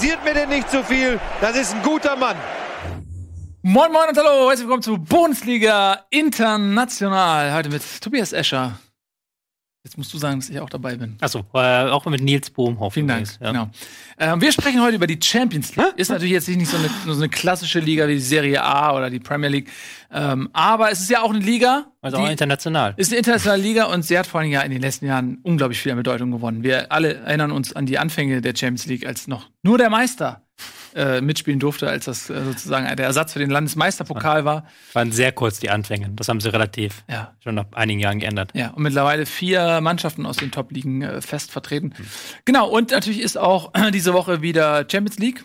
kritisiert mir denn nicht zu viel. Das ist ein guter Mann. Moin Moin und hallo, herzlich willkommen zu Bundesliga International. Heute mit Tobias Escher. Jetzt musst du sagen, dass ich auch dabei bin. Achso, äh, auch mit Nils Bohmhoff. Vielen Dank. Ja. Genau. Ähm, wir sprechen heute über die Champions League. Ist natürlich jetzt nicht so eine, so eine, klassische Liga wie die Serie A oder die Premier League. Ähm, aber es ist ja auch eine Liga. Also auch international. Ist eine internationale Liga und sie hat vor allem ja in den letzten Jahren unglaublich viel an Bedeutung gewonnen. Wir alle erinnern uns an die Anfänge der Champions League, als noch nur der Meister äh, mitspielen durfte, als das äh, sozusagen der Ersatz für den Landesmeisterpokal war. Waren sehr kurz die Anfänge. Das haben sie relativ ja. schon nach einigen Jahren geändert. Ja, und mittlerweile vier Mannschaften aus den Top-Ligen äh, fest vertreten. Mhm. Genau, und natürlich ist auch diese Woche wieder Champions League.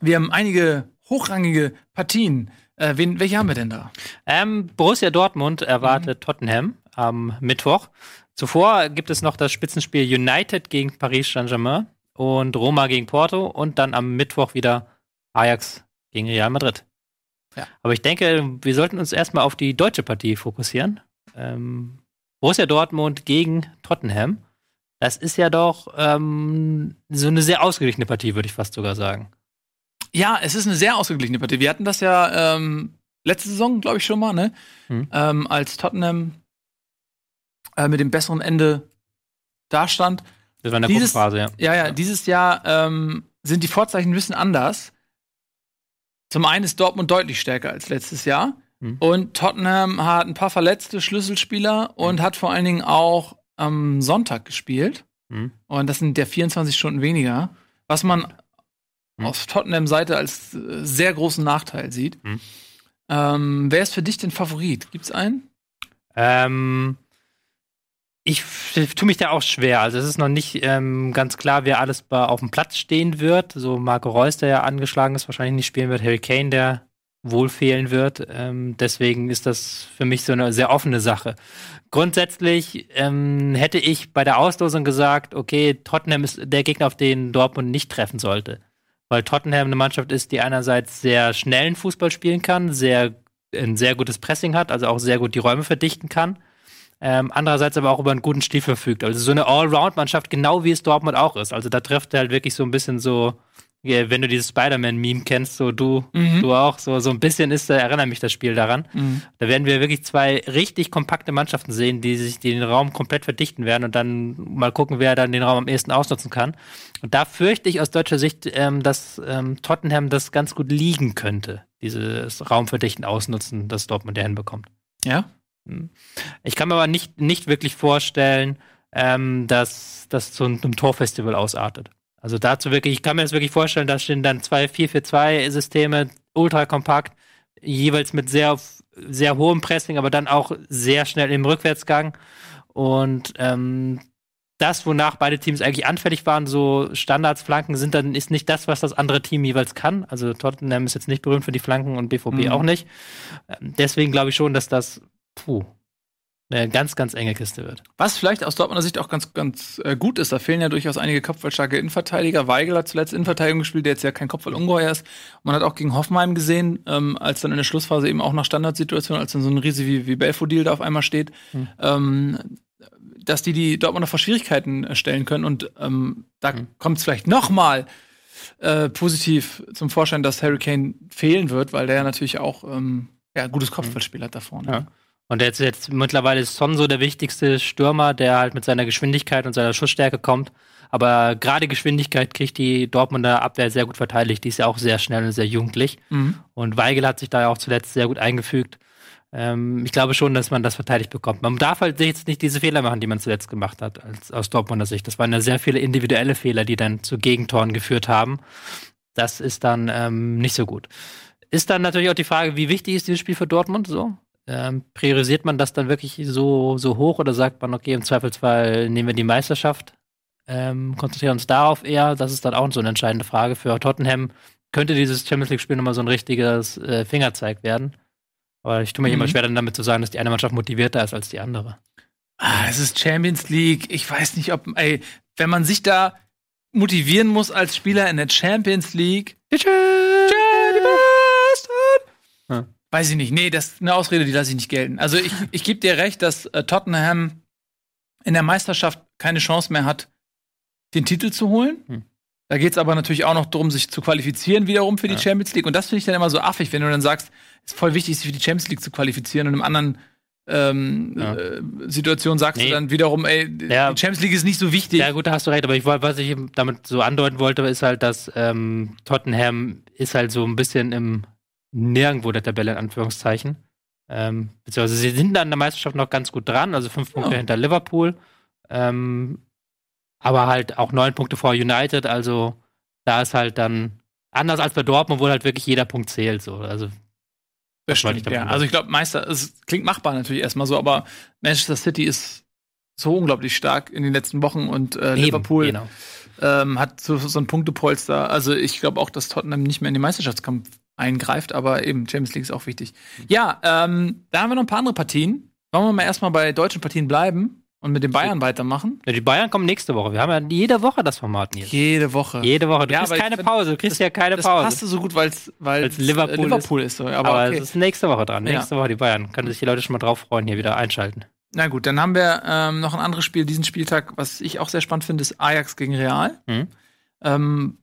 Wir haben einige hochrangige Partien. Äh, wen, welche haben wir denn da? Ähm, Borussia Dortmund erwartet mhm. Tottenham am Mittwoch. Zuvor gibt es noch das Spitzenspiel United gegen Paris Saint-Germain und Roma gegen Porto und dann am Mittwoch wieder Ajax gegen Real Madrid. Ja. Aber ich denke, wir sollten uns erstmal auf die deutsche Partie fokussieren. Ähm, Borussia Dortmund gegen Tottenham. Das ist ja doch ähm, so eine sehr ausgeglichene Partie, würde ich fast sogar sagen. Ja, es ist eine sehr ausgeglichene Partie. Wir hatten das ja ähm, letzte Saison, glaube ich, schon mal, ne? Hm. Ähm, als Tottenham äh, mit dem besseren Ende dastand. Das war in der dieses, Gruppenphase, ja. Ja, ja, dieses Jahr ähm, sind die Vorzeichen ein bisschen anders. Zum einen ist Dortmund deutlich stärker als letztes Jahr. Mhm. Und Tottenham hat ein paar verletzte Schlüsselspieler und hat vor allen Dingen auch am Sonntag gespielt. Mhm. Und das sind der 24 Stunden weniger. Was man mhm. auf Tottenham-Seite als äh, sehr großen Nachteil sieht. Mhm. Ähm, wer ist für dich denn Favorit? Gibt's einen? Ähm, ich tue mich da auch schwer. Also es ist noch nicht ähm, ganz klar, wer alles auf dem Platz stehen wird. So Marco Reus, der ja angeschlagen ist, wahrscheinlich nicht spielen wird. Harry Kane, der wohl fehlen wird. Ähm, deswegen ist das für mich so eine sehr offene Sache. Grundsätzlich ähm, hätte ich bei der Auslosung gesagt, okay, Tottenham ist der Gegner, auf den Dortmund nicht treffen sollte. Weil Tottenham eine Mannschaft ist, die einerseits sehr schnellen Fußball spielen kann, sehr, ein sehr gutes Pressing hat, also auch sehr gut die Räume verdichten kann ähm, andererseits aber auch über einen guten Stil verfügt. Also so eine Allround-Mannschaft, genau wie es Dortmund auch ist. Also da trifft er halt wirklich so ein bisschen so, wenn du dieses Spider-Man-Meme kennst, so du, mhm. du auch, so, so ein bisschen ist, da erinnert mich das Spiel daran. Mhm. Da werden wir wirklich zwei richtig kompakte Mannschaften sehen, die sich den Raum komplett verdichten werden und dann mal gucken, wer dann den Raum am ehesten ausnutzen kann. Und da fürchte ich aus deutscher Sicht, ähm, dass ähm, Tottenham das ganz gut liegen könnte, dieses Raumverdichten ausnutzen, das Dortmund ja hinbekommt. Ja? Hm. Ich kann mir aber nicht, nicht wirklich vorstellen, ähm, dass das zu einem Torfestival ausartet. Also dazu wirklich, ich kann mir das wirklich vorstellen, da stehen dann zwei 4-4-2-Systeme, ultra kompakt, jeweils mit sehr, sehr hohem Pressing, aber dann auch sehr schnell im Rückwärtsgang. Und ähm, das, wonach beide Teams eigentlich anfällig waren, so Standards, Flanken sind dann, ist nicht das, was das andere Team jeweils kann. Also Tottenham ist jetzt nicht berühmt für die Flanken und BVB mhm. auch nicht. Ähm, deswegen glaube ich schon, dass das puh, eine ganz, ganz enge Kiste wird. Was vielleicht aus Dortmunder Sicht auch ganz, ganz äh, gut ist, da fehlen ja durchaus einige kopfballstarke Innenverteidiger. Weigel hat zuletzt Innenverteidigung gespielt, der jetzt ja kein Kopfballungeheuer ist. Man hat auch gegen Hoffenheim gesehen, ähm, als dann in der Schlussphase eben auch nach Standardsituation, als dann so ein Riese wie, wie Belfodil da auf einmal steht, hm. ähm, dass die die Dortmunder vor Schwierigkeiten äh, stellen können. Und ähm, da hm. kommt es vielleicht noch mal äh, positiv zum Vorschein, dass Harry Kane fehlen wird, weil der ja natürlich auch ähm, ja, ein gutes Kopfballspiel hat da vorne. Ja. Und jetzt, jetzt mittlerweile ist Son so der wichtigste Stürmer, der halt mit seiner Geschwindigkeit und seiner Schussstärke kommt. Aber gerade Geschwindigkeit kriegt die Dortmunder Abwehr sehr gut verteidigt. Die ist ja auch sehr schnell und sehr jugendlich. Mhm. Und Weigel hat sich da ja auch zuletzt sehr gut eingefügt. Ähm, ich glaube schon, dass man das verteidigt bekommt. Man darf halt jetzt nicht diese Fehler machen, die man zuletzt gemacht hat, als, aus Dortmunder Sicht. Das waren ja sehr viele individuelle Fehler, die dann zu Gegentoren geführt haben. Das ist dann ähm, nicht so gut. Ist dann natürlich auch die Frage, wie wichtig ist dieses Spiel für Dortmund so? Ähm, priorisiert man das dann wirklich so, so hoch oder sagt man, okay, im Zweifelsfall nehmen wir die Meisterschaft, ähm, konzentrieren uns darauf eher? Das ist dann auch so eine entscheidende Frage für Tottenham. Könnte dieses Champions League-Spiel nochmal so ein richtiges äh, Fingerzeig werden? Aber ich tue mir mhm. immer schwer, dann damit zu sagen, dass die eine Mannschaft motivierter ist als die andere. Ah, es ist Champions League. Ich weiß nicht, ob, ey, wenn man sich da motivieren muss als Spieler in der Champions League. Die Champions Weiß ich nicht. Nee, das ist eine Ausrede, die lasse ich nicht gelten. Also ich, ich gebe dir recht, dass äh, Tottenham in der Meisterschaft keine Chance mehr hat, den Titel zu holen. Hm. Da geht es aber natürlich auch noch darum, sich zu qualifizieren wiederum für die Ja. Champions League. Und das finde ich dann immer so affig, wenn du dann sagst, es ist voll wichtig, sich für die Champions League zu qualifizieren und im anderen ähm, Ja. äh, Situation sagst Nee. du dann wiederum, ey, Ja. die Champions League ist nicht so wichtig. Ja, gut, da hast du recht, aber ich was ich damit so andeuten wollte, ist halt, dass ähm, Tottenham ist halt so ein bisschen im Nirgendwo der Tabelle, in Anführungszeichen. Ähm, beziehungsweise sie sind an der Meisterschaft noch ganz gut dran, also fünf Punkte Ja. hinter Liverpool. Ähm, aber halt auch neun Punkte vor United, also da ist halt dann anders als bei Dortmund, wo halt wirklich jeder Punkt zählt. So. Also Das stimmt, ja. Also ich glaube, Meister, es klingt machbar natürlich erstmal so, aber Manchester City ist so unglaublich stark in den letzten Wochen und äh, eben, Liverpool Genau. ähm, hat so, so ein Punktepolster. Also ich glaube auch, dass Tottenham nicht mehr in den Meisterschaftskampf eingreift, aber eben Champions League ist auch wichtig. Ja, ähm, da haben wir noch ein paar andere Partien. Wollen wir mal erstmal bei deutschen Partien bleiben und mit den Bayern weitermachen? Ja, die Bayern kommen nächste Woche. Wir haben ja jede Woche das Format, Nils. Jede Woche. Jede Woche. Du Ja, kriegst keine Pause. Du kriegst ja keine das Pause. passte so gut, weil Weil's Liverpool äh, Liverpool ist. so. Aber, Aber, okay. es ist nächste Woche dran. Ja. Nächste Woche die Bayern. Können sich die Leute schon mal drauf freuen, hier wieder einschalten. Na gut, dann haben wir ähm, noch ein anderes Spiel diesen Spieltag, was ich auch sehr spannend finde, ist Ajax gegen Real. Mhm. Ähm,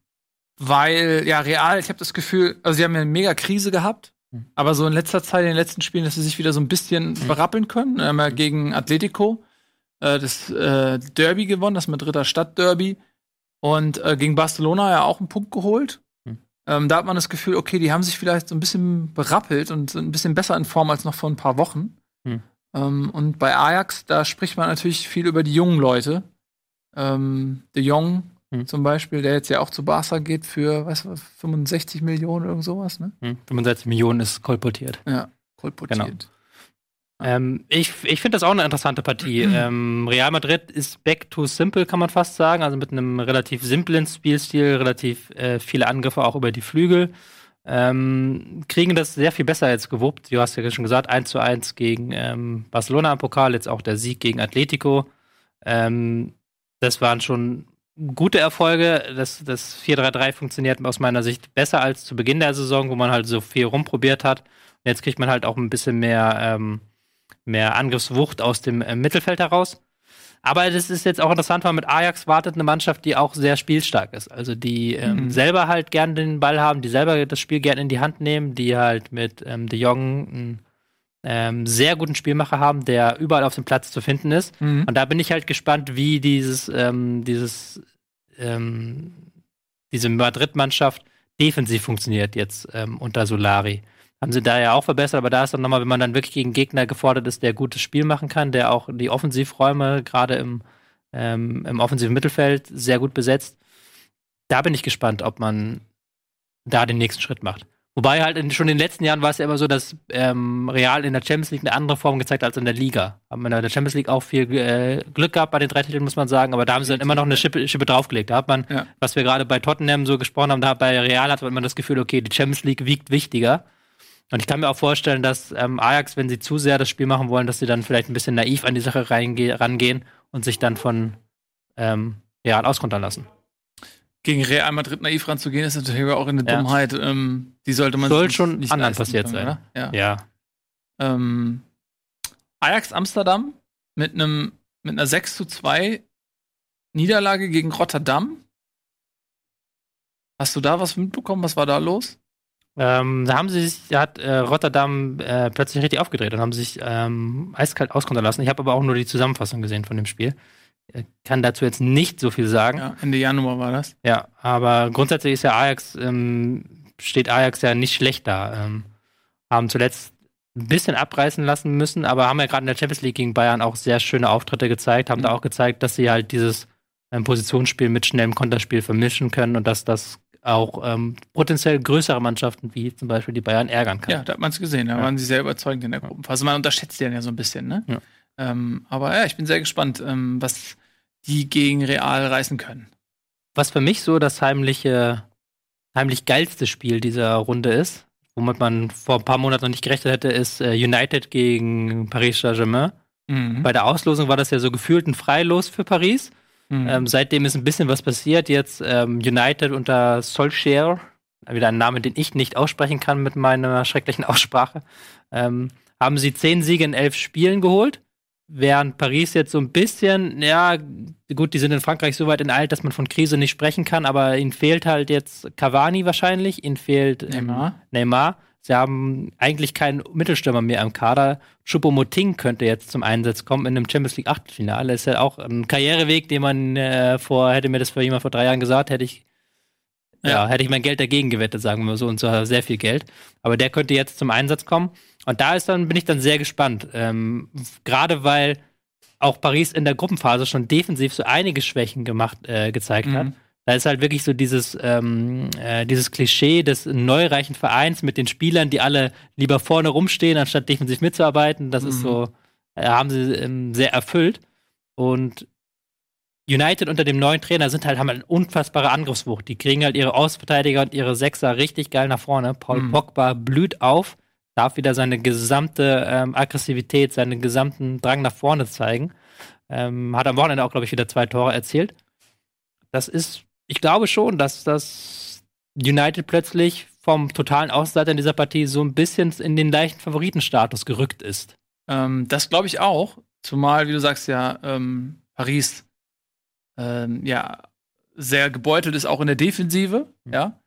weil, ja, Real, ich habe das Gefühl, also sie haben ja eine mega Krise gehabt, Mhm. aber so in letzter Zeit, in den letzten Spielen, dass sie sich wieder so ein bisschen berappeln können. Wir haben ja gegen Atletico äh, das äh, Derby gewonnen, das Madrider Stadtderby. Und äh, gegen Barcelona ja auch einen Punkt geholt. Mhm. Ähm, da hat man das Gefühl, okay, die haben sich vielleicht so ein bisschen berappelt und sind ein bisschen besser in Form als noch vor ein paar Wochen. Mhm. Ähm, und bei Ajax, da spricht man natürlich viel über die jungen Leute. Ähm, De Jong Mhm. zum Beispiel, der jetzt ja auch zu Barca geht für, was, was 65 Millionen oder sowas, ne? Hm? 65 Millionen ist kolportiert. Ja, kolportiert. Ähm, ich ich finde das auch eine interessante Partie. ähm, Real Madrid ist back to simple, kann man fast sagen. Also mit einem relativ simplen Spielstil, relativ äh, viele Angriffe auch über die Flügel. Ähm, kriegen das sehr viel besser jetzt gewuppt. Du hast ja schon gesagt, 1 zu 1 gegen ähm, Barcelona im Pokal, jetzt auch der Sieg gegen Atletico. Ähm, das waren schon gute Erfolge. Das, das 4-3-3 funktioniert aus meiner Sicht besser als zu Beginn der Saison, wo man halt so viel rumprobiert hat. Und jetzt kriegt man halt auch ein bisschen mehr, ähm, mehr Angriffswucht aus dem äh, Mittelfeld heraus. Aber das ist jetzt auch interessant, weil mit Ajax wartet eine Mannschaft, die auch sehr spielstark ist. Also die ähm, Mhm. selber halt gern den Ball haben, die selber das Spiel gern in die Hand nehmen, die halt mit ähm, De Jong einen ähm, sehr guten Spielmacher haben, der überall auf dem Platz zu finden ist. Mhm. Und da bin ich halt gespannt, wie dieses, ähm, dieses, ähm, diese Madrid-Mannschaft defensiv funktioniert jetzt ähm, unter Solari. Haben sie da ja auch verbessert, aber da ist dann nochmal, wenn man dann wirklich gegen Gegner gefordert ist, der gutes Spiel machen kann, der auch die Offensivräume gerade im, ähm, im offensiven Mittelfeld sehr gut besetzt. Da bin ich gespannt, ob man da den nächsten Schritt macht. Wobei halt in, schon in den letzten Jahren war es ja immer so, dass ähm, Real in der Champions League eine andere Form gezeigt hat als in der Liga. Haben wir in der Champions League auch viel äh, Glück gehabt bei den drei Titeln, muss man sagen, aber da haben sie dann immer noch eine Schippe, Schippe draufgelegt. Da hat man, Ja. was wir gerade bei Tottenham so gesprochen haben, da bei Real hat man immer das Gefühl, okay, die Champions League wiegt wichtiger. Und ich kann mir auch vorstellen, dass ähm, Ajax, wenn sie zu sehr das Spiel machen wollen, dass sie dann vielleicht ein bisschen naiv an die Sache reinge- rangehen und sich dann von ähm, Real auskontern lassen. Gegen Real Madrid naiv ranzugehen, ist natürlich auch eine Ja. Dummheit. Ähm, die sollte man Soll schon nicht anderen passiert können, sein. Oder? Ja. Ja. Ähm, Ajax Amsterdam mit einem mit einer 6 zu 2 Niederlage gegen Rotterdam. Hast du da was mitbekommen? Was war da los? Ähm, da haben sie sich, da hat äh, Rotterdam äh, plötzlich richtig aufgedreht und haben sich ähm, eiskalt auskontern lassen. Ich habe aber auch nur die Zusammenfassung gesehen von dem Spiel. Kann dazu jetzt nicht so viel sagen. Ja, Ende Januar war das. Ja, aber grundsätzlich ist ja Ajax, ähm, steht Ajax ja nicht schlecht da. Ähm, haben zuletzt ein bisschen abreißen lassen müssen, aber haben ja gerade in der Champions League gegen Bayern auch sehr schöne Auftritte gezeigt, haben Mhm. da auch gezeigt, dass sie halt dieses ähm, Positionsspiel mit schnellem Konterspiel vermischen können und dass das auch ähm, potenziell größere Mannschaften wie zum Beispiel die Bayern ärgern kann. Ja, da hat man es gesehen. Da Ja. waren sie sehr überzeugend in der Gruppenphase. Man unterschätzt die dann ja so ein bisschen, ne? Ja. Ähm, aber ja, ich bin sehr gespannt, ähm, was die gegen Real reißen können. Was für mich so das heimliche, heimlich geilste Spiel dieser Runde ist, womit man vor ein paar Monaten noch nicht gerechnet hätte, ist äh, United gegen Paris Saint-Germain. Mhm. Bei der Auslosung war das ja so gefühlt ein Freilos für Paris. Mhm. Ähm, seitdem ist ein bisschen was passiert. Jetzt ähm, United unter Solskjaer, wieder ein Name, den ich nicht aussprechen kann mit meiner schrecklichen Aussprache, ähm, haben sie zehn Siege in elf Spielen geholt. Während Paris jetzt so ein bisschen, ja, gut, die sind in Frankreich so weit enteilt, dass man von Krise nicht sprechen kann, aber ihnen fehlt halt jetzt Cavani wahrscheinlich, ihnen fehlt ähm, Neymar. Neymar. Sie haben eigentlich keinen Mittelstürmer mehr im Kader. Choupo-Moting könnte jetzt zum Einsatz kommen in einem Champions League Achtelfinale. Ist ja auch ein Karriereweg, den man äh, vor, hätte mir das vor jemand vor drei Jahren gesagt, hätte ich, ja. hätte ich mein Geld dagegen gewettet, sagen wir mal so, und zwar sehr viel Geld. Aber der könnte jetzt zum Einsatz kommen. Und da ist dann, bin ich dann sehr gespannt. Ähm, Gerade weil auch Paris in der Gruppenphase schon defensiv so einige Schwächen gemacht, äh, gezeigt mhm. hat. Da ist halt wirklich so dieses, ähm, äh, dieses Klischee des neureichen Vereins mit den Spielern, die alle lieber vorne rumstehen, anstatt defensiv mitzuarbeiten. Das mhm. ist so, äh, haben sie ähm, sehr erfüllt. Und United unter dem neuen Trainer sind halt, haben halt eine unfassbare Angriffswucht. Die kriegen halt ihre Außenverteidiger und ihre Sechser richtig geil nach vorne. Paul mhm. Pogba blüht auf, darf wieder seine gesamte ähm, Aggressivität, seinen gesamten Drang nach vorne zeigen. Ähm, hat am Wochenende auch, glaube ich, wieder zwei Tore erzielt. Das ist ich glaube schon, dass das United plötzlich vom totalen Außenseiter in dieser Partie so ein bisschen in den leichten Favoritenstatus gerückt ist. Ähm, das glaube ich auch. Zumal, wie du sagst, ja, ähm, Paris ähm, ja sehr gebeutelt ist, auch in der Defensive. Mhm. Ja.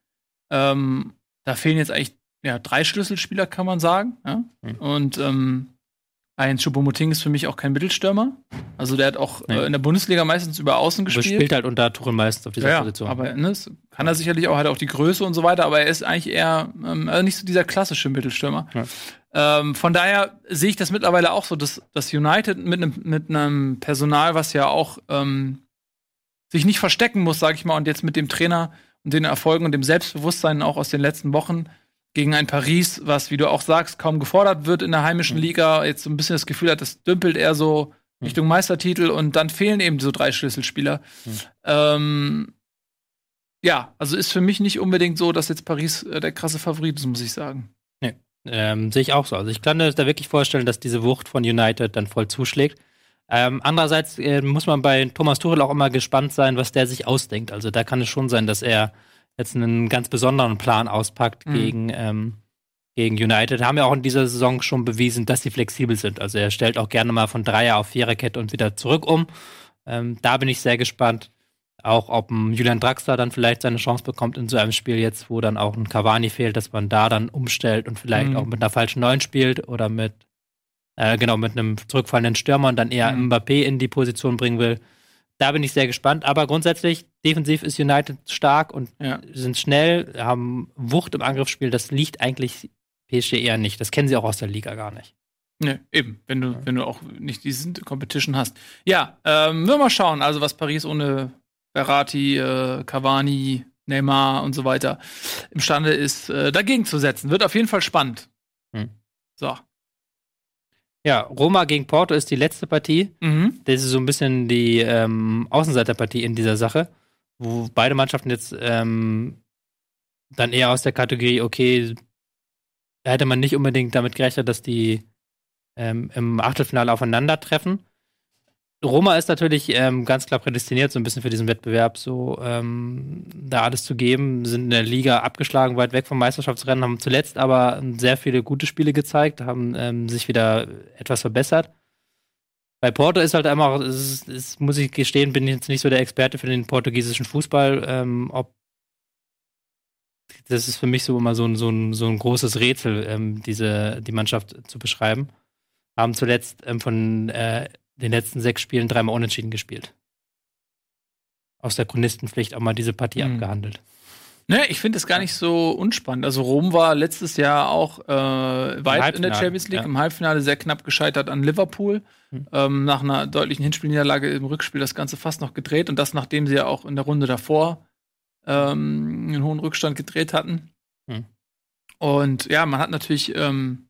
Ähm, da fehlen jetzt eigentlich ja, drei Schlüsselspieler, kann man sagen. Ja? Mhm. Und ähm, ein Choupo-Moting ist für mich auch kein Mittelstürmer. Also der hat auch nee. äh, in der Bundesliga meistens über Außen gespielt. Aber spielt halt unter Tuchel meistens auf dieser ja, Position. Aber ne, kann er sicherlich auch, hat auch die Größe und so weiter, aber er ist eigentlich eher ähm, also nicht so dieser klassische Mittelstürmer. Ja. Ähm, von daher sehe ich das mittlerweile auch so, dass, dass United mit einem mit einem Personal, was ja auch ähm, sich nicht verstecken muss, sag ich mal, und jetzt mit dem Trainer und den Erfolgen und dem Selbstbewusstsein auch aus den letzten Wochen gegen ein Paris, was, wie du auch sagst, kaum gefordert wird in der heimischen mhm. Liga, jetzt so ein bisschen das Gefühl hat, das dümpelt eher so mhm. Richtung Meistertitel und dann fehlen eben so drei Schlüsselspieler. Mhm. Ähm, ja, also ist für mich nicht unbedingt so, dass jetzt Paris äh, der krasse Favorit ist, muss ich sagen. Nee, ähm, sehe ich auch so. Also ich kann mir da wirklich vorstellen, dass diese Wucht von United dann voll zuschlägt. Ähm, andererseits äh, muss man bei Thomas Tuchel auch immer gespannt sein, was der sich ausdenkt. Also da kann es schon sein, dass er jetzt einen ganz besonderen Plan auspackt mhm. gegen, ähm, gegen United. Haben ja auch in dieser Saison schon bewiesen, dass sie flexibel sind. Also er stellt auch gerne mal von Dreier auf Viererkette und wieder zurück um. Ähm, da bin ich sehr gespannt. Auch ob ein Julian Draxler dann vielleicht seine Chance bekommt in so einem Spiel jetzt, wo dann auch ein Cavani fehlt, dass man da dann umstellt und vielleicht mhm. auch mit einer falschen Neun spielt oder mit, äh, genau, mit einem zurückfallenden Stürmer und dann eher mhm. Mbappé in die Position bringen will. Da bin ich sehr gespannt. Aber grundsätzlich, defensiv ist United stark und ja. sind schnell, haben Wucht im Angriffsspiel. Das liegt eigentlich PSG eher nicht. Das kennen sie auch aus der Liga gar nicht. Ne, eben, wenn du, wenn du auch nicht diese Competition hast. Ja, ähm, wir mal schauen, also was Paris ohne Berati, äh, Cavani, Neymar und so weiter imstande ist, äh, dagegen zu setzen. Wird auf jeden Fall spannend. Hm. So. Ja, Roma gegen Porto ist die letzte Partie. Mhm. Das ist so ein bisschen die ähm, Außenseiterpartie in dieser Sache, wo beide Mannschaften jetzt ähm, dann eher aus der Kategorie, okay, da hätte man nicht unbedingt damit gerechnet, dass die ähm, im Achtelfinale aufeinandertreffen. Roma ist natürlich ähm, ganz klar prädestiniert, so ein bisschen für diesen Wettbewerb, so ähm, da alles zu geben. Sind in der Liga abgeschlagen, weit weg vom Meisterschaftsrennen, haben zuletzt aber sehr viele gute Spiele gezeigt, haben ähm, sich wieder etwas verbessert. Bei Porto ist halt einfach, es, es, muss ich gestehen, bin ich jetzt nicht so der Experte für den portugiesischen Fußball. Ähm, ob das ist für mich so immer so ein, so ein, so ein großes Rätsel, ähm, diese, die Mannschaft zu beschreiben. Haben zuletzt ähm, von äh, den letzten sechs Spielen dreimal unentschieden gespielt. Aus der Chronistenpflicht auch mal diese Partie mhm. abgehandelt. Ne, ich finde es gar nicht so unspannend. Also Rom war letztes Jahr auch äh, weit in der Champions League, ja. im Halbfinale sehr knapp gescheitert an Liverpool. Mhm. Ähm, nach einer deutlichen Hinspielniederlage im Rückspiel das Ganze fast noch gedreht und das, nachdem sie ja auch in der Runde davor ähm, einen hohen Rückstand gedreht hatten. Mhm. Und ja, man hat natürlich ähm,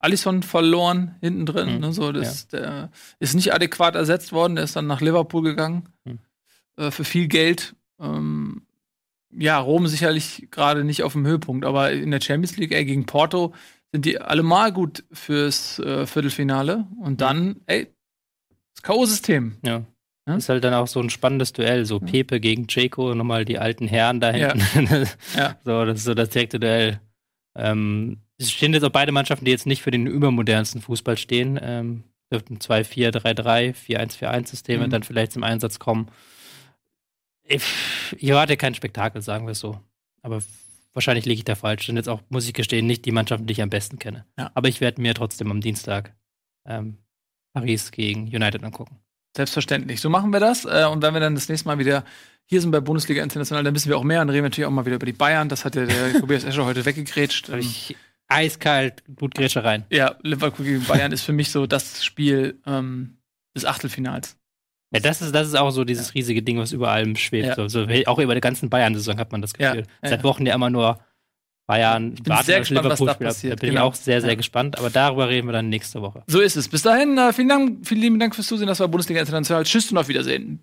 Allison verloren hinten drin. Mhm. Ne, so, das, ja. Der ist nicht adäquat ersetzt worden. Der ist dann nach Liverpool gegangen mhm. äh, für viel Geld. Ähm, ja, Rom sicherlich gerade nicht auf dem Höhepunkt, aber in der Champions League ey, gegen Porto sind die allemal gut fürs äh, Viertelfinale. Und mhm. dann, ey, das K.O.-System. Ja. ja. Ist halt dann auch so ein spannendes Duell. So Pepe gegen Jaco, nochmal die alten Herren da hinten. Ja. ja. So, das ist so das direkte Duell. Ähm, es stehen jetzt auch beide Mannschaften, die jetzt nicht für den übermodernsten Fußball stehen. Ähm, dürften 2-4-3-3, 4-1-4-1-Systeme Mhm. dann vielleicht zum Einsatz kommen. Ich, ich erwarte kein Spektakel, sagen wir es so. Aber wahrscheinlich liege ich da falsch. Und jetzt auch, muss ich gestehen, nicht die Mannschaften, die ich am besten kenne. Ja. Aber ich werde mir trotzdem am Dienstag ähm, Paris gegen United angucken. Selbstverständlich. So machen wir das. Äh, und wenn wir dann das nächste Mal wieder hier sind bei Bundesliga International, dann wissen wir auch mehr. Dann reden wir natürlich auch mal wieder über die Bayern. Das hat ja der Tobias Escher heute weggegrätscht. Hab ich eiskalt Blutgrätsche rein. ja, Liverpool gegen Bayern ist für mich so das Spiel ähm, des Achtelfinals. Ja, das ist, das ist auch so dieses riesige Ding, was über allem schwebt. Ja. So, so, auch über die ganzen Bayern-Saison hat man das Ja, Gefühl. ja, Seit ja. Wochen ja immer nur Bayern, Ich bin sehr gespannt, was da passiert. Da bin Genau. ich auch sehr, sehr Ja. gespannt. Aber darüber reden wir dann nächste Woche. So ist es. Bis dahin, äh, vielen Dank, vielen lieben Dank fürs Zusehen. Das war Bundesliga International. Tschüss und auf Wiedersehen.